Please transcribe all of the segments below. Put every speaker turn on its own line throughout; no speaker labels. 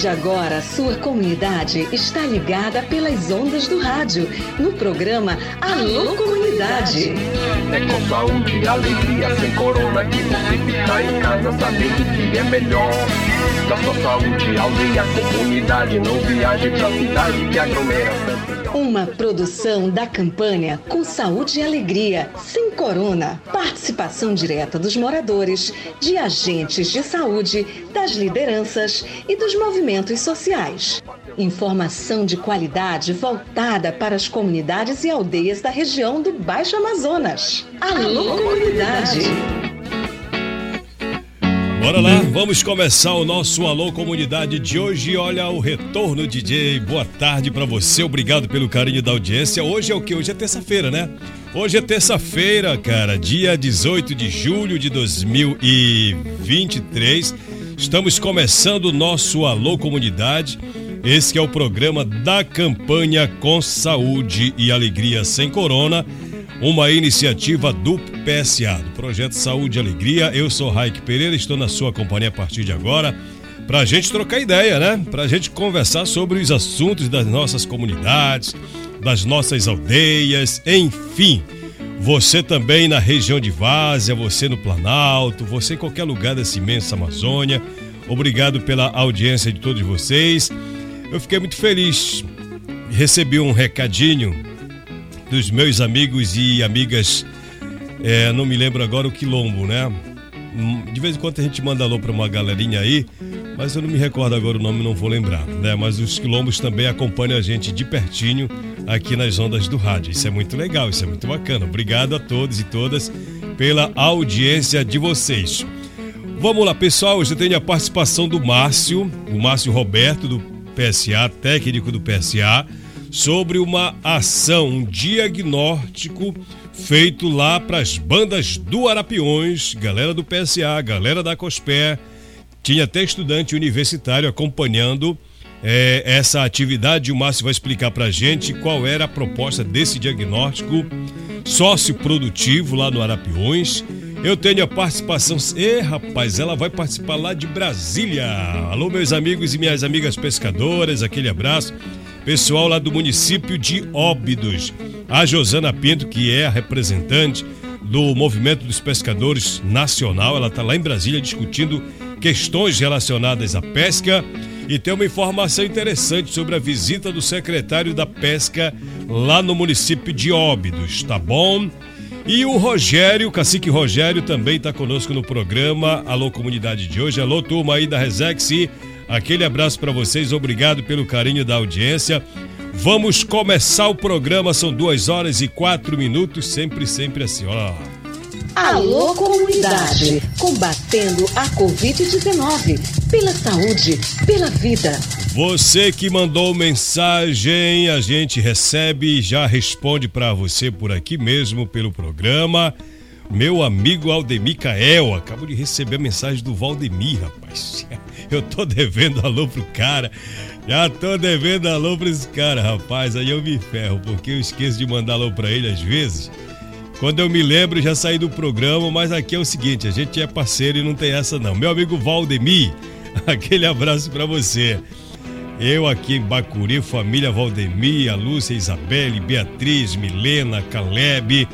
de agora, sua comunidade está ligada pelas ondas do rádio, no programa Alô Comunidade.
É com saúde e alegria, sem corona, que você fica em casa sabendo que é melhor. Da sua saúde, aldeia, comunidade, não viaje pra cidade que aglomera.
Uma produção da campanha Com Saúde e Alegria, sem corona. Participação direta dos moradores, de agentes de saúde, das lideranças e dos movimentos sociais. Informação de qualidade voltada para as comunidades e aldeias da região do Baixo Amazonas. Alô, comunidade!
Bora lá, vamos começar o nosso Alô Comunidade de hoje. Olha o retorno, DJ. Boa tarde para você. Obrigado pelo carinho da audiência. Hoje é o que? Hoje é terça-feira, né? Hoje é terça-feira, cara, dia 18 de julho de 2023. Estamos começando o nosso Alô Comunidade. Esse é o programa da campanha Com Saúde e Alegria Sem Corona uma iniciativa do PSA, do Projeto Saúde e Alegria. Eu sou Raik Pereira, estou na sua companhia a partir de agora para a gente trocar ideia, né? Para a gente conversar sobre os assuntos das nossas comunidades, das nossas aldeias, enfim. Você também na região de Várzea, você no Planalto, você em qualquer lugar dessa imensa Amazônia. Obrigado pela audiência de todos vocês. Eu fiquei muito feliz. Recebi um recadinho dos meus amigos e amigas, é, não me lembro agora o quilombo, né? Hum, de vez em quando a gente manda alô para uma galerinha aí, mas eu não me recordo agora o nome, não vou lembrar, né? Mas os quilombos também acompanham a gente de pertinho aqui nas ondas do rádio. Isso é muito legal, isso é muito bacana. Obrigado a todos e todas pela audiência de vocês. Vamos lá, pessoal. Hoje tem a participação do Márcio, o Márcio Roberto, do PSA, técnico do PSA sobre uma ação, um diagnóstico feito lá para as bandas do Arapiões, galera do PSA, galera da COSPÉ. Tinha até estudante universitário acompanhando é, essa atividade. O Márcio vai explicar para a gente qual era a proposta desse diagnóstico sócio-produtivo lá no Arapiões. Eu tenho a participação. E rapaz, ela vai participar lá de Brasília. Alô, meus amigos e minhas amigas pescadoras, aquele abraço pessoal lá do município de Óbidos. A Josana Pinto, que é a representante do Movimento dos Pescadores Nacional, ela está lá em Brasília discutindo questões relacionadas à pesca. E tem uma informação interessante sobre a visita do secretário da Pesca lá no município de Óbidos, tá bom? E o Rogério, o cacique Rogério, também está conosco no programa Alô Comunidade de hoje. Alô, turma aí da Resex Aquele abraço para vocês, obrigado pelo carinho da audiência. Vamos começar o programa, são duas horas e quatro minutos, sempre, sempre assim, ó.
Alô, comunidade, combatendo a Covid-19, pela saúde, pela vida.
Você que mandou mensagem, a gente recebe e já responde para você por aqui mesmo, pelo programa. Meu amigo Aldemir Cael, acabo de receber a mensagem do Valdemir, rapaz. Eu tô devendo alô pro cara. Já tô devendo alô pra esse cara, rapaz. Aí eu me ferro, porque eu esqueço de mandar alô pra ele às vezes. Quando eu me lembro, já saí do programa, mas aqui é o seguinte, a gente é parceiro e não tem essa não. Meu amigo Valdemir, aquele abraço para você. Eu aqui em Bacuri, família Valdemir, a Lúcia, Isabelle, Beatriz, Milena, Caleb,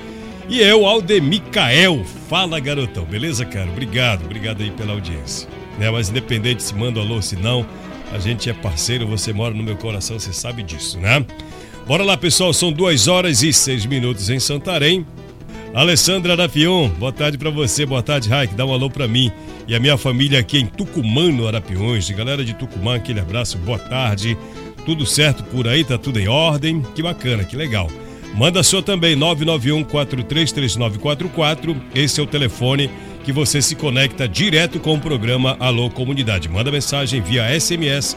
e eu, Aldemicael. Fala, garotão. Beleza, cara? Obrigado. Obrigado aí pela audiência. Né? Mas independente se manda alô, se não, a gente é parceiro, você mora no meu coração, você sabe disso, né? Bora lá, pessoal. São duas horas e seis minutos em Santarém. Alessandra Arapion, boa tarde para você, boa tarde, Raik, dá um alô para mim e a minha família aqui em Tucumã, no Arapiões. Galera de Tucumã, aquele abraço, boa tarde. Tudo certo por aí, tá tudo em ordem? Que bacana, que legal. Manda sua também, 991-433944. Esse é o telefone que você se conecta direto com o programa Alô Comunidade. Manda mensagem via SMS,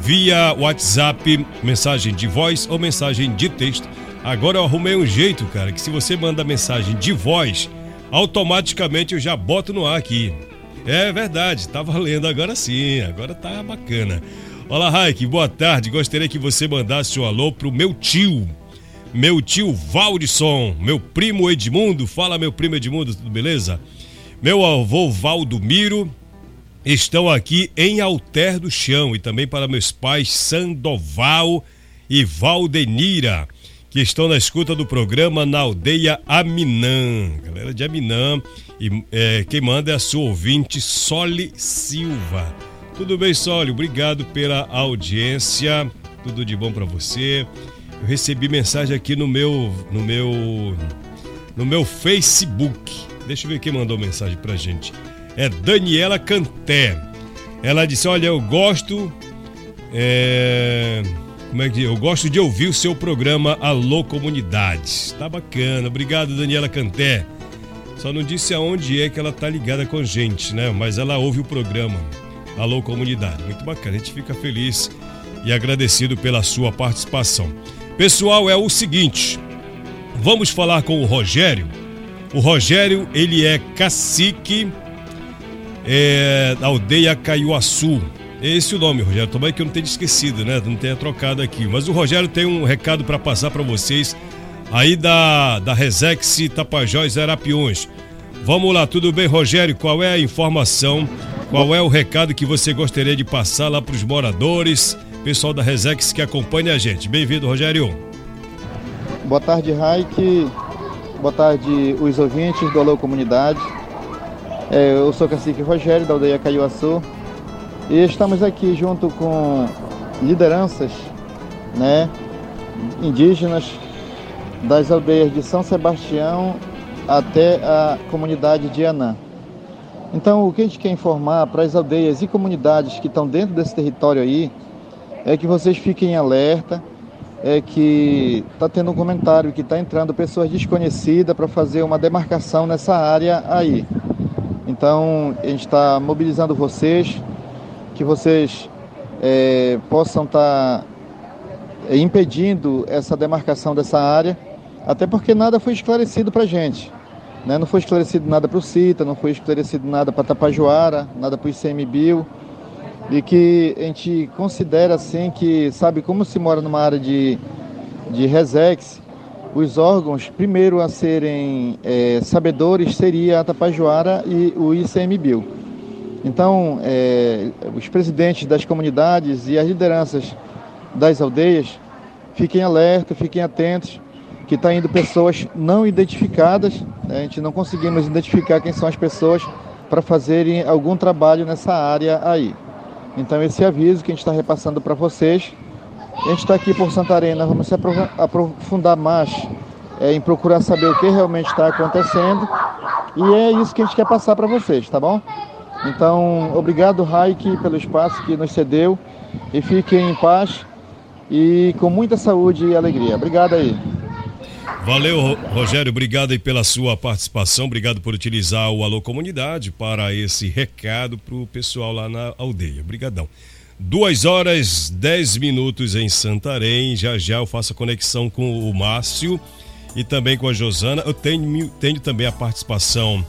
via WhatsApp, mensagem de voz ou mensagem de texto. Agora eu arrumei um jeito, cara, que se você manda mensagem de voz, automaticamente eu já boto no ar aqui. É verdade, tá valendo agora sim, agora tá bacana. Olá, Raik, boa tarde. Gostaria que você mandasse o um alô pro meu tio, meu tio Valdisson, meu primo Edmundo. Fala, meu primo Edmundo, tudo beleza? Meu avô Valdomiro estão aqui em Alter do Chão e também para meus pais Sandoval e Valdenira, que estão na escuta do programa na aldeia Aminã. Galera de Aminã, e é, quem manda é a sua ouvinte Sole Silva. Tudo bem, Sole? Obrigado pela audiência. Tudo de bom para você. Eu recebi mensagem aqui no meu no meu no meu Facebook. Deixa eu ver quem mandou mensagem pra gente. É Daniela Canté. Ela disse: "Olha, eu gosto é, como é que eu gosto de ouvir o seu programa Alô Comunidades. Tá bacana. Obrigado, Daniela Canté. Só não disse aonde é que ela tá ligada com a gente, né? Mas ela ouve o programa Alô Comunidade. Muito bacana. A gente fica feliz e agradecido pela sua participação. Pessoal, é o seguinte, vamos falar com o Rogério. O Rogério, ele é cacique é, da aldeia Caiuaçu. Esse é o nome, Rogério. Tomara que eu não tenha esquecido, né? Não tenha trocado aqui. Mas o Rogério tem um recado para passar para vocês aí da, da Resex Tapajós Arapiões. Vamos lá, tudo bem, Rogério? Qual é a informação? Qual é o recado que você gostaria de passar lá para os moradores? pessoal da Resex que acompanha a gente. Bem-vindo, Rogério.
Boa tarde, Raik. Boa tarde, os ouvintes do Alô Comunidade. É, eu sou o cacique Rogério, da aldeia Caiuaçu. E estamos aqui junto com lideranças né, indígenas das aldeias de São Sebastião até a comunidade de Anã. Então, o que a gente quer informar para as aldeias e comunidades que estão dentro desse território aí é que vocês fiquem alerta, é que está tendo um comentário que está entrando pessoas desconhecidas para fazer uma demarcação nessa área aí. Então a gente está mobilizando vocês, que vocês é, possam estar tá, é, impedindo essa demarcação dessa área, até porque nada foi esclarecido para a gente. Né? Não foi esclarecido nada para o CITA, não foi esclarecido nada para Tapajoara, nada para o ICMBio e que a gente considera assim que, sabe, como se mora numa área de, de Resex, os órgãos, primeiro a serem é, sabedores seria a Tapajoara e o ICMBio. Então, é, os presidentes das comunidades e as lideranças das aldeias, fiquem alerta, fiquem atentos, que está indo pessoas não identificadas, né? a gente não conseguimos identificar quem são as pessoas para fazerem algum trabalho nessa área aí. Então esse aviso que a gente está repassando para vocês. A gente está aqui por Santarena, vamos se aprofundar mais é, em procurar saber o que realmente está acontecendo. E é isso que a gente quer passar para vocês, tá bom? Então, obrigado, Raik, pelo espaço que nos cedeu. E fiquem em paz e com muita saúde e alegria. Obrigado aí.
Valeu, Rogério. Obrigado aí pela sua participação. Obrigado por utilizar o Alô Comunidade para esse recado para o pessoal lá na aldeia. Obrigadão. Duas horas, dez minutos em Santarém. Já já eu faço a conexão com o Márcio e também com a Josana. Eu tenho, tenho também a participação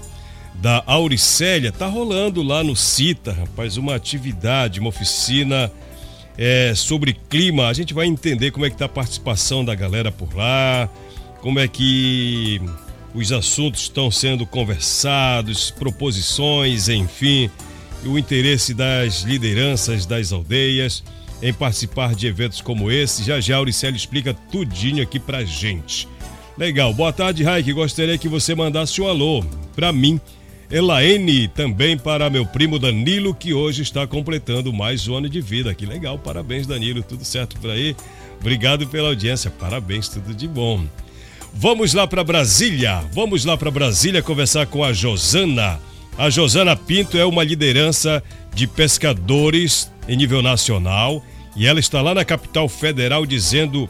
da Auricélia. Tá rolando lá no CITA, rapaz, uma atividade, uma oficina é, sobre clima. A gente vai entender como é que tá a participação da galera por lá como é que os assuntos estão sendo conversados, proposições, enfim, o interesse das lideranças das aldeias em participar de eventos como esse. Já já Auricélio explica tudinho aqui pra gente. Legal. Boa tarde, Raik. Gostaria que você mandasse um alô para mim, Elaine, também para meu primo Danilo, que hoje está completando mais um ano de vida. Que legal. Parabéns, Danilo. Tudo certo por aí? Obrigado pela audiência. Parabéns, tudo de bom. Vamos lá para Brasília. Vamos lá para Brasília conversar com a Josana. A Josana Pinto é uma liderança de pescadores em nível nacional e ela está lá na capital federal dizendo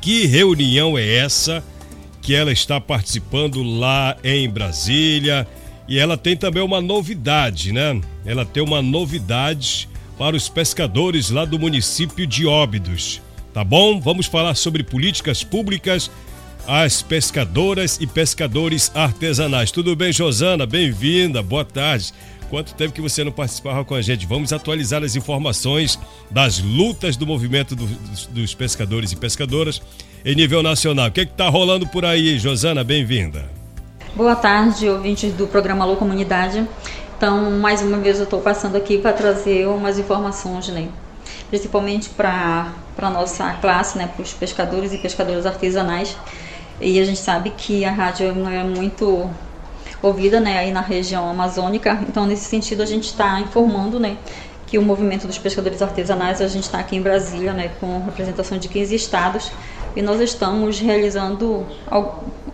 que reunião é essa que ela está participando lá em Brasília. E ela tem também uma novidade, né? Ela tem uma novidade para os pescadores lá do município de Óbidos. Tá bom? Vamos falar sobre políticas públicas às pescadoras e pescadores artesanais. Tudo bem, Josana? Bem-vinda, boa tarde. Quanto tempo que você não participava com a gente? Vamos atualizar as informações das lutas do movimento do, dos, dos, pescadores e pescadoras em nível nacional. O que é está rolando por aí, Josana? Bem-vinda.
Boa tarde, ouvintes do programa Alô Comunidade. Então, mais uma vez eu estou passando aqui para trazer umas informações, né? Principalmente para a nossa classe, né? Para os pescadores e pescadoras artesanais. E a gente sabe que a rádio não é muito ouvida, né? Aí na região amazônica. Então, nesse sentido, a gente está informando, né? que o movimento dos pescadores artesanais, a gente está aqui em Brasília, né, com representação de 15 estados, e nós estamos realizando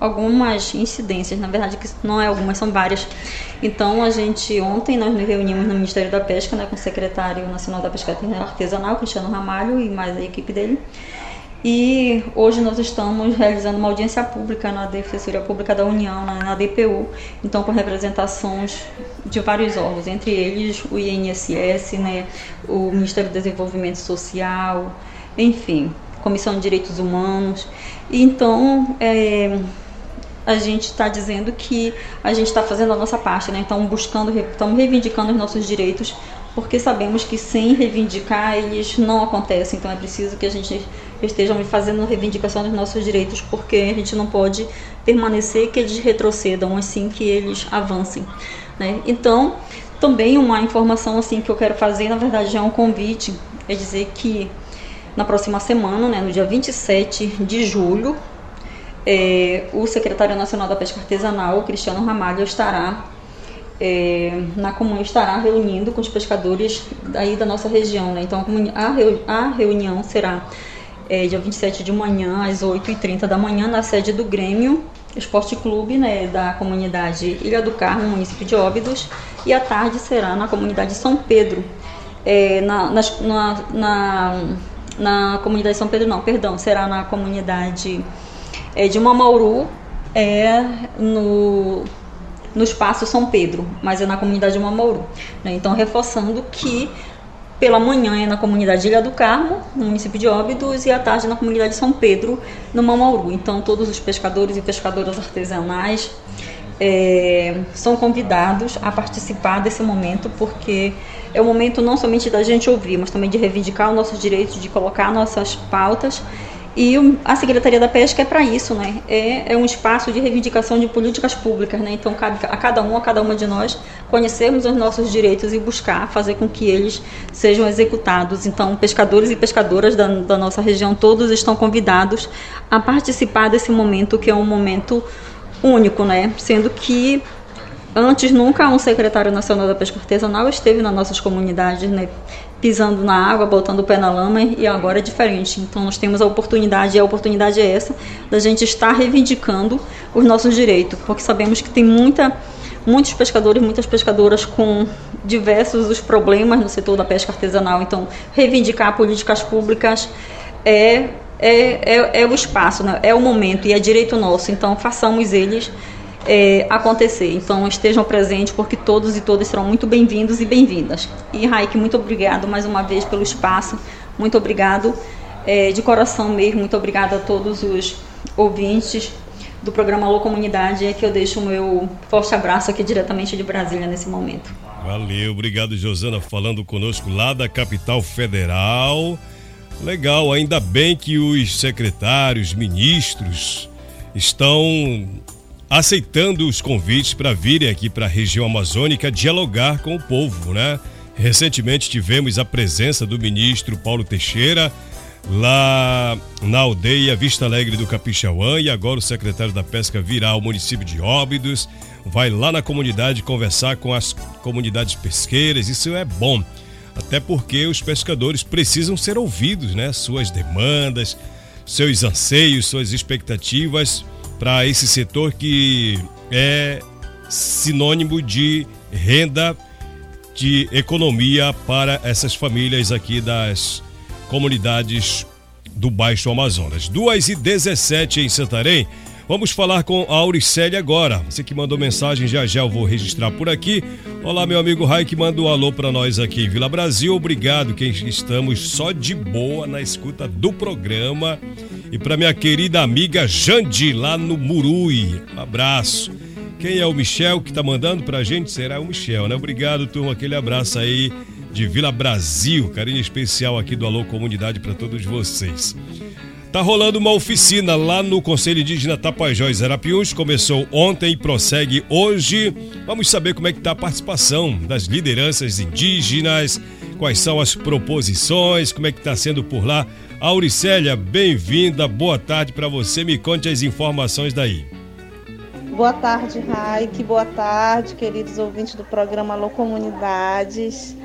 algumas incidências, na verdade que não é algumas, são várias. Então a gente ontem nós nos reunimos no Ministério da Pesca, né, com o secretário nacional da Pesca Artesanal, Cristiano Ramalho e mais a equipe dele. E hoje nós estamos realizando uma audiência pública na Defensoria Pública da União, na, DPU, então com representações de vários órgãos, entre eles o INSS, né, o Ministério do Desenvolvimento Social, enfim, Comissão de Direitos Humanos. Então, é, a gente está dizendo que a gente está fazendo a nossa parte, né? Então, buscando, estamos reivindicando os nossos direitos, porque sabemos que sem reivindicar eles não acontecem. Então, é preciso que a gente esteja fazendo reivindicação dos nossos direitos, porque a gente não pode permanecer que eles retrocedam, assim que eles avancem, né? Então, também uma informação assim que eu quero fazer, na verdade, é um convite, é dizer que na próxima semana, né, no dia 27 de julho, é, o secretário nacional da pesca artesanal, Cristiano Ramalho, estará é, na comuna estará reunindo com os pescadores aí da nossa região. Né? Então a, a reunião será é, dia 27 de manhã, às 8h30 da manhã, na sede do Grêmio Esporte Clube né, da comunidade Ilha do Carmo, município de Óbidos, e à tarde será na comunidade São Pedro, é, na, na, na, na, comunidade São Pedro, não, perdão, será na comunidade é, de Mamauru, é, no, no espaço São Pedro, mas é na comunidade de Mamauru. Né? Então, reforçando que pela manhã é na comunidade Ilha do Carmo, no município de Óbidos, e à tarde na comunidade São Pedro, no Mamauru. Então, todos os pescadores e pescadoras artesanais é, são convidados a participar desse momento, porque é o momento não somente da gente ouvir, mas também de reivindicar os nossos direitos, de colocar nossas pautas e a Secretaria da Pesca é para isso, né? É, é, um espaço de reivindicação de políticas públicas, né? Então cabe a cada um, a cada uma de nós, conhecermos os nossos direitos e buscar fazer com que eles sejam executados. Então, pescadores e pescadoras da, da nossa região, todos estão convidados a participar desse momento, que é um momento único, né? Sendo que Antes, nunca um secretário nacional da pesca artesanal esteve nas nossas comunidades, né, pisando na água, botando o pé na lama, e agora é diferente. Então, nós temos a oportunidade, e a oportunidade é essa, da gente estar reivindicando os nossos direitos, porque sabemos que tem muita, muitos pescadores, muitas pescadoras com diversos os problemas no setor da pesca artesanal. Então, reivindicar políticas públicas é, é, é, é o espaço, né? é o momento, e é direito nosso. Então, façamos eles é, acontecer. Então estejam presentes porque todos e todas serão muito bem-vindos e bem-vindas. E Raik, muito obrigado mais uma vez pelo espaço, muito obrigado é, de coração mesmo, muito obrigado a todos os ouvintes do programa Alô Comunidade, é que eu deixo o meu forte abraço aqui diretamente de Brasília nesse momento.
Valeu, obrigado Josana falando conosco lá da capital federal. Legal, ainda bem que os secretários, ministros estão aceitando os convites para virem aqui para a região amazônica dialogar com o povo, né? Recentemente tivemos a presença do ministro Paulo Teixeira lá na aldeia Vista Alegre do Capixauã e agora o secretário da Pesca virá ao município de Óbidos, vai lá na comunidade conversar com as comunidades pesqueiras, isso é bom. Até porque os pescadores precisam ser ouvidos, né? Suas demandas, seus anseios, suas expectativas para esse setor que é sinônimo de renda, de economia para essas famílias aqui das comunidades do Baixo Amazonas. 2 e 17 em Santarém. Vamos falar com a Auricélia agora. Você que mandou mensagem, já já eu vou registrar por aqui. Olá, meu amigo Rai, que manda um alô para nós aqui em Vila Brasil. Obrigado, que estamos só de boa na escuta do programa. E para minha querida amiga Jandi, lá no Murui. Um abraço. Quem é o Michel que tá mandando pra gente? Será o Michel, né? Obrigado, turma. Aquele abraço aí de Vila Brasil. Carinho especial aqui do Alô Comunidade para todos vocês. Tá rolando uma oficina lá no Conselho Indígena Tapajós Arapiuns. Começou ontem e prossegue hoje. Vamos saber como é que tá a participação das lideranças indígenas, quais são as proposições, como é que tá sendo por lá. Auricélia, bem-vinda, boa tarde para você. Me conte as informações daí.
Boa tarde, Raik. Boa tarde, queridos ouvintes do programa Alô Comunidades.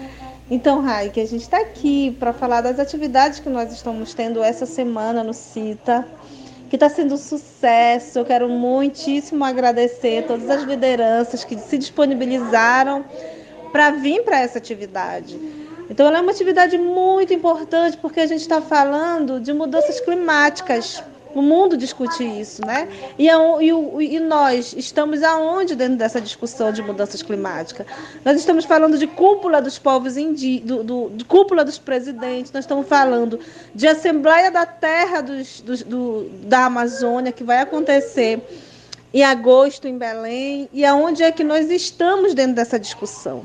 Então, Raik, a gente está aqui para falar das atividades que nós estamos tendo essa semana no CITA, que está sendo um sucesso. Eu quero muitíssimo agradecer todas as lideranças que se disponibilizaram para vir para essa atividade. Então, ela é uma atividade muito importante porque a gente está falando de mudanças climáticas o mundo discute isso, né? E, e, e, nós estamos aonde dentro dessa discussão de mudanças climáticas? Nós estamos falando de cúpula dos povos indígenas, do, do, de cúpula dos presidentes, nós estamos falando de Assembleia da Terra dos, dos, do, da Amazônia, que vai acontecer em agosto em Belém, e aonde é que nós estamos dentro dessa discussão?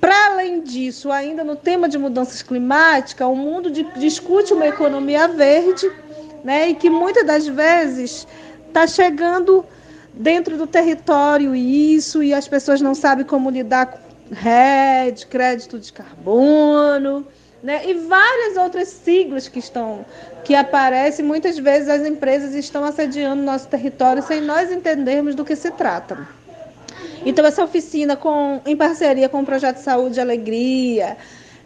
Para além disso, ainda no tema de mudanças climáticas, o mundo de, discute uma economia verde né? E que muitas das vezes está chegando dentro do território isso e as pessoas não sabem como lidar com RED, crédito de carbono, né? E várias outras siglas que estão que aparecem, muitas vezes as empresas estão assediando nosso território sem nós entendermos do que se trata. Então essa oficina com em parceria com o projeto Saúde e Alegria,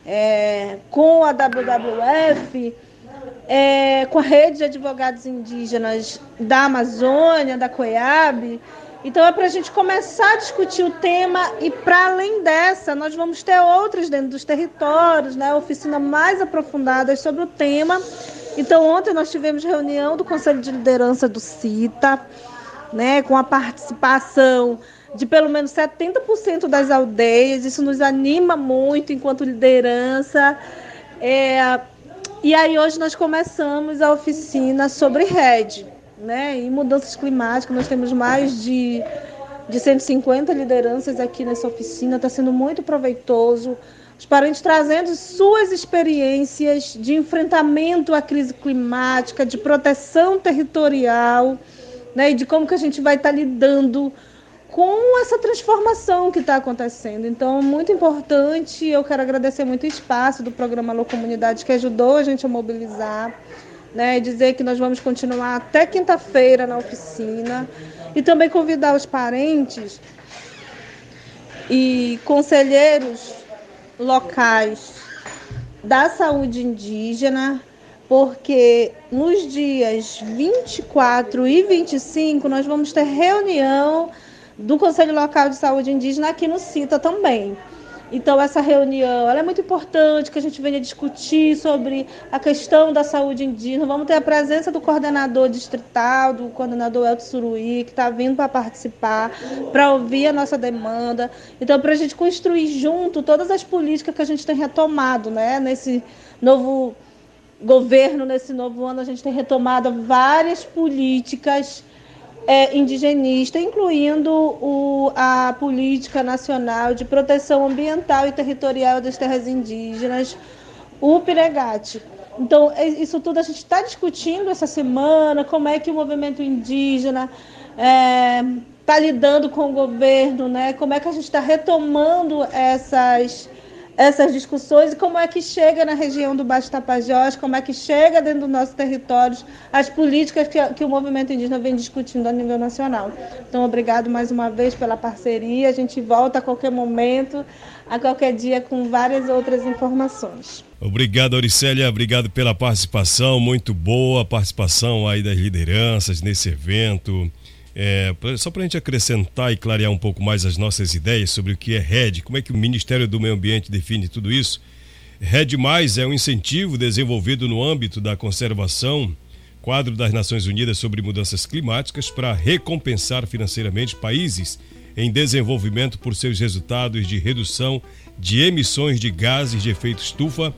é, com a WWF, é, com a rede de advogados indígenas da Amazônia, da COIAB. Então é para a gente começar a discutir o tema e para além dessa, nós vamos ter outras dentro dos territórios, né, oficina mais aprofundadas sobre o tema. Então ontem nós tivemos reunião do Conselho de Liderança do CITA, né, com a participação de pelo menos 70% das aldeias. Isso nos anima muito enquanto liderança. É, e aí hoje nós começamos a oficina sobre rede, né? E mudanças climáticas, nós temos mais de, de 150 lideranças aqui nessa oficina, está sendo muito proveitoso. Os parentes trazendo suas experiências de enfrentamento à crise climática, de proteção territorial, né? E de como que a gente vai estar tá lidando com essa transformação que está acontecendo. Então, muito importante, eu quero agradecer muito o espaço do programa Alô Comunidade, que ajudou a gente a mobilizar, né, dizer que nós vamos continuar até quinta-feira na oficina, e também convidar os parentes e conselheiros locais da saúde indígena, porque nos dias 24 e 25 nós vamos ter reunião do Conselho Local de Saúde Indígena aqui no CITA também. Então, essa reunião é muito importante que a gente venha discutir sobre a questão da saúde indígena. Vamos ter a presença do coordenador distrital, do coordenador Elton Suruí, que está vindo para participar, para ouvir a nossa demanda. Então, para a gente construir junto todas as políticas que a gente tem retomado né, nesse novo governo, nesse novo ano, a gente tem retomado várias políticas é, indigenista, incluindo o, a Política Nacional de Proteção Ambiental e Territorial das Terras Indígenas, o PIREGAT. Então, é, isso tudo a gente está discutindo essa semana, como é que o movimento indígena está é, tá lidando com o governo, né? como é que a gente está retomando essas essas discussões e como é que chega na região do Baixo Tapajós, como é que chega dentro do nosso território as políticas que, que o movimento indígena vem discutindo a nível nacional. Então, obrigado mais uma vez pela parceria. A gente volta a qualquer momento, a qualquer dia, com várias outras informações.
Obrigado, Auricélia. Obrigado pela participação. Muito boa participação aí das lideranças nesse evento. É, só para a gente acrescentar e clarear um pouco mais as nossas ideias sobre o que é RED, como é que o Ministério do Meio Ambiente define tudo isso. RED Mais é um incentivo desenvolvido no âmbito da conservação, quadro das Nações Unidas sobre mudanças climáticas, para recompensar financeiramente países em desenvolvimento por seus resultados de redução de emissões de gases de efeito estufa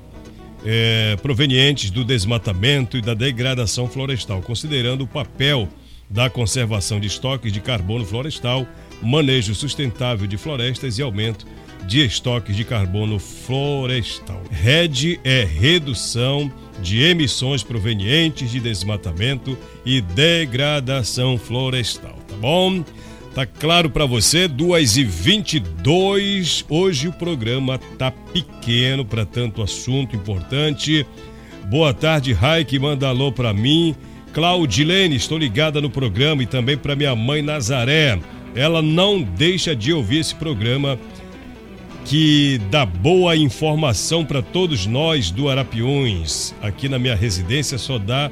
é, provenientes do desmatamento e da degradação florestal, considerando o papel da conservação de estoques de carbono florestal, manejo sustentável de florestas e aumento de estoques de carbono florestal. RED é redução de emissões provenientes de desmatamento e degradação florestal, tá bom? Tá claro para você, 2 e 22 Hoje o programa tá pequeno para tanto assunto importante. Boa tarde, Raik, manda alô para mim. Claudilene, estou ligada no programa e também para minha mãe Nazaré. Ela não deixa de ouvir esse programa que dá boa informação para todos nós do Arapiões. Aqui na minha residência só dá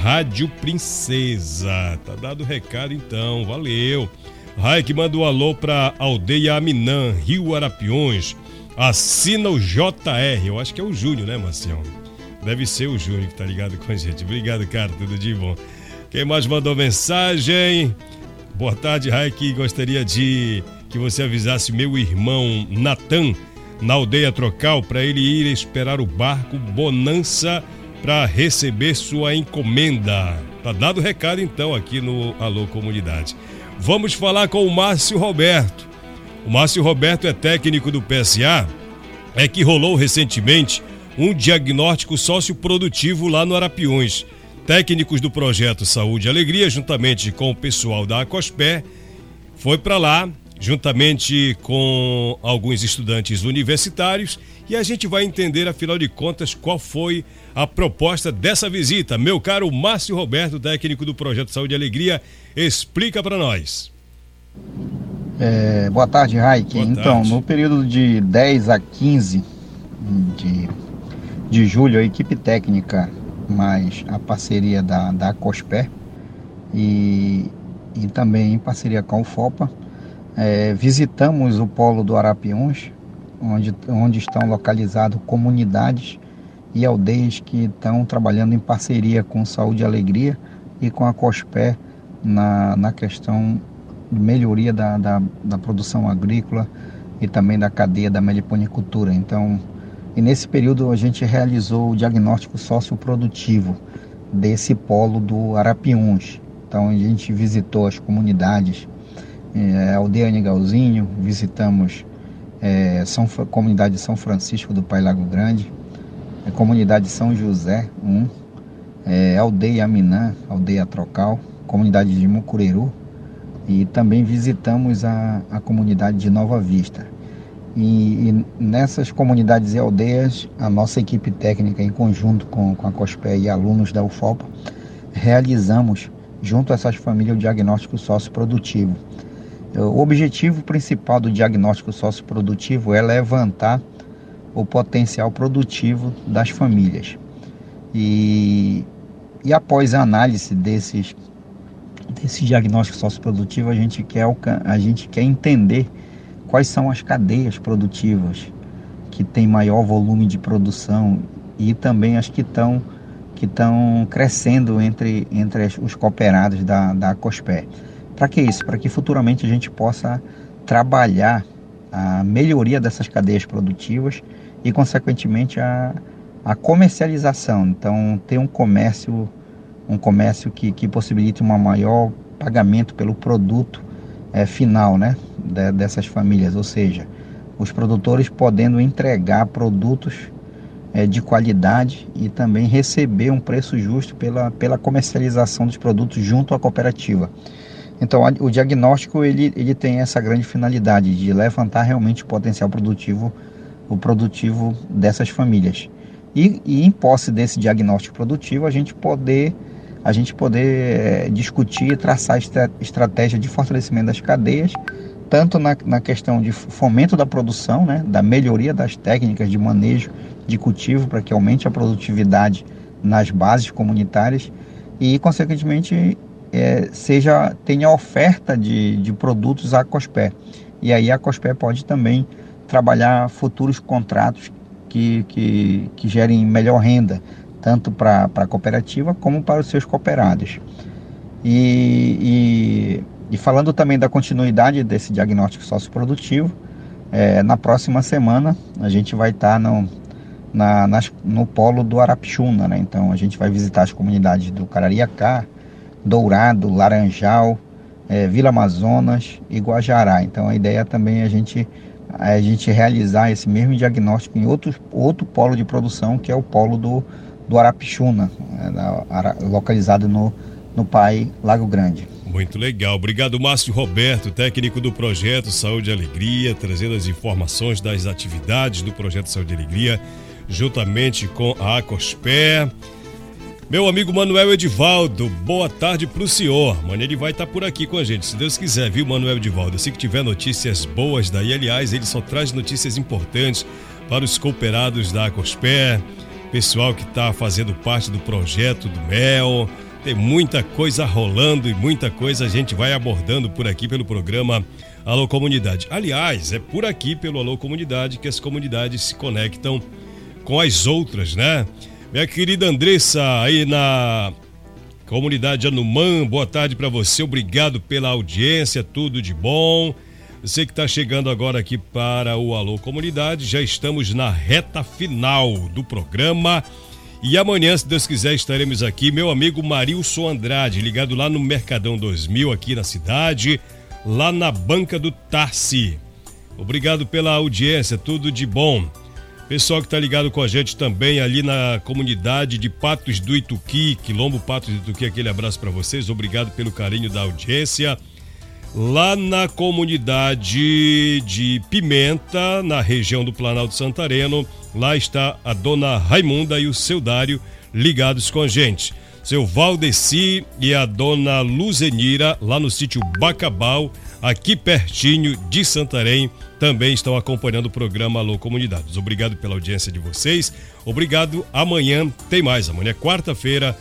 Rádio Princesa. Tá dado o recado então, valeu. Raik manda um alô pra aldeia Aminã, Rio Arapiões. Assina o JR. Eu acho que é o Júnior, né, Marcião? Deve ser o Júnior que tá ligado com a gente. Obrigado, cara. Tudo de bom. Quem mais mandou mensagem? Boa tarde, Raik. Gostaria de que você avisasse meu irmão Natan na aldeia Trocal para ele ir esperar o barco Bonança para receber sua encomenda. Tá dado o recado então aqui no Alô Comunidade. Vamos falar com o Márcio Roberto. O Márcio Roberto é técnico do PSA, é que rolou recentemente um diagnóstico socioprodutivo lá no Arapiões. Técnicos do projeto Saúde e Alegria, juntamente com o pessoal da Acospé, foi para lá, juntamente com alguns estudantes universitários, e a gente vai entender, afinal de contas, qual foi a proposta dessa visita. Meu caro Márcio Roberto, técnico do Projeto Saúde e Alegria, explica para nós.
É, boa tarde, Raik. Então, no período de 10 a 15 de, de julho, a equipe técnica mais a parceria da, da COSPER e, e também em parceria com o FOPA, é, visitamos o polo do Arapiuns, onde, onde estão localizadas comunidades e aldeias que estão trabalhando em parceria com Saúde e Alegria e com a COSPé na, na questão de melhoria da, da, da produção agrícola e também da cadeia da meliponicultura. Então, e nesse período a gente realizou o diagnóstico socioprodutivo desse polo do Arapiuns. Então a gente visitou as comunidades, é, Aldeia Nigalzinho, visitamos é, São, comunidade de São Francisco do Pai Lago Grande, é, comunidade São José 1, é, aldeia Aminã, aldeia Trocal, comunidade de Mucureru e também visitamos a, a comunidade de Nova Vista. E, e, nessas comunidades e aldeias, a nossa equipe técnica, em conjunto com, com a COSPE e alunos da UFOPA, realizamos, junto a essas famílias, o diagnóstico socioprodutivo. O objetivo principal do diagnóstico socioprodutivo é levantar o potencial produtivo das famílias. E, e após a análise desses, desse diagnóstico socioprodutivo, a gente, quer, a gente quer entender quais são as cadeias produtivas que têm maior volume de produção e também as que estão que estão crescendo entre, entre os cooperados da, da COSPE. Para que isso? Para que futuramente a gente possa trabalhar a melhoria dessas cadeias produtivas e, consequentemente, a, a comercialização. Então, ter um comércio, um comércio que, que possibilite um maior pagamento pelo produto é, final né, de, dessas famílias, ou seja, os produtores podendo entregar produtos é, de qualidade e também receber um preço justo pela, pela comercialização dos produtos junto à cooperativa. Então, o diagnóstico ele, ele tem essa grande finalidade de levantar realmente o potencial produtivo, o produtivo dessas famílias. E, e em posse desse diagnóstico produtivo, a gente poder a gente poder é, discutir e traçar estra estratégia de fortalecimento das cadeias, tanto na, na questão de fomento da produção, né, da melhoria das técnicas de manejo de cultivo para que aumente a produtividade nas bases comunitárias e, consequentemente, é, seja tenha oferta de, de produtos à COSPé. E aí a COSPé pode também trabalhar futuros contratos que, que, que gerem melhor renda, tanto para a cooperativa como para os seus cooperados. E, e, e, falando também da continuidade desse diagnóstico socioprodutivo, é, na próxima semana a gente vai estar tá no, na, no polo do Arapixuna, né? então a gente vai visitar as comunidades do Carariacá, Dourado, Laranjal, é, Vila Amazonas e Guajará. Então a ideia também é a gente, é a gente realizar esse mesmo diagnóstico em outro, outro polo de produção, que é o polo do, do Arapixuna, é, localizado no, no Pai Lago Grande.
Muito legal. Obrigado, Márcio Roberto, técnico do projeto Saúde e Alegria, trazendo as informações das atividades do projeto Saúde e Alegria, juntamente com a Acospé. Meu amigo Manuel Edivaldo, boa tarde pro senhor. Amanhã ele vai estar tá por aqui com a gente, se Deus quiser, viu, Manuel Edivaldo? Se que tiver notícias boas daí, aliás, ele só traz notícias importantes para os cooperados da Acospé, pessoal que está fazendo parte do projeto do Mel. Tem muita coisa rolando e muita coisa a gente vai abordando por aqui pelo programa Alô Comunidade. Aliás, é por aqui pelo Alô Comunidade que as comunidades se conectam com as outras, né? Minha querida Andressa, aí na comunidade Anumã, boa tarde para você, obrigado pela audiência, tudo de bom. Você que está chegando agora aqui para o Alô Comunidade, já estamos na reta final do programa. E amanhã, se Deus quiser, estaremos aqui. Meu amigo Marilson Andrade, ligado lá no Mercadão 2000, aqui na cidade, lá na banca do Tarsi. Obrigado pela audiência, tudo de bom. Pessoal que está ligado com a gente também ali na comunidade de Patos do Ituqui, Quilombo Patos do Ituqui, aquele abraço para vocês. Obrigado pelo carinho da audiência. Lá na comunidade de Pimenta, na região do Planalto Santareno, lá está a dona Raimunda e o seu Dário ligados com a gente. Seu Valdeci e a dona Luzenira, lá no sítio Bacabal, aqui pertinho de Santarém, também estão acompanhando o programa Alô Comunidades. Obrigado pela audiência de vocês. Obrigado. Amanhã tem mais. Amanhã é quarta-feira.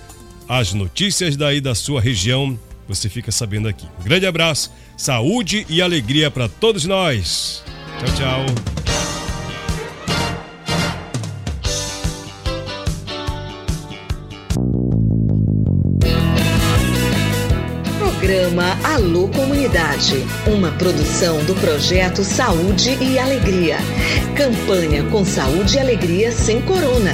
As notícias daí da sua região você fica sabendo aqui. Um grande abraço, saúde e alegria para todos nós. Tchau, tchau.
Programa Alô Comunidade, uma produção do projeto Saúde e Alegria. Campanha com Saúde e Alegria sem Corona.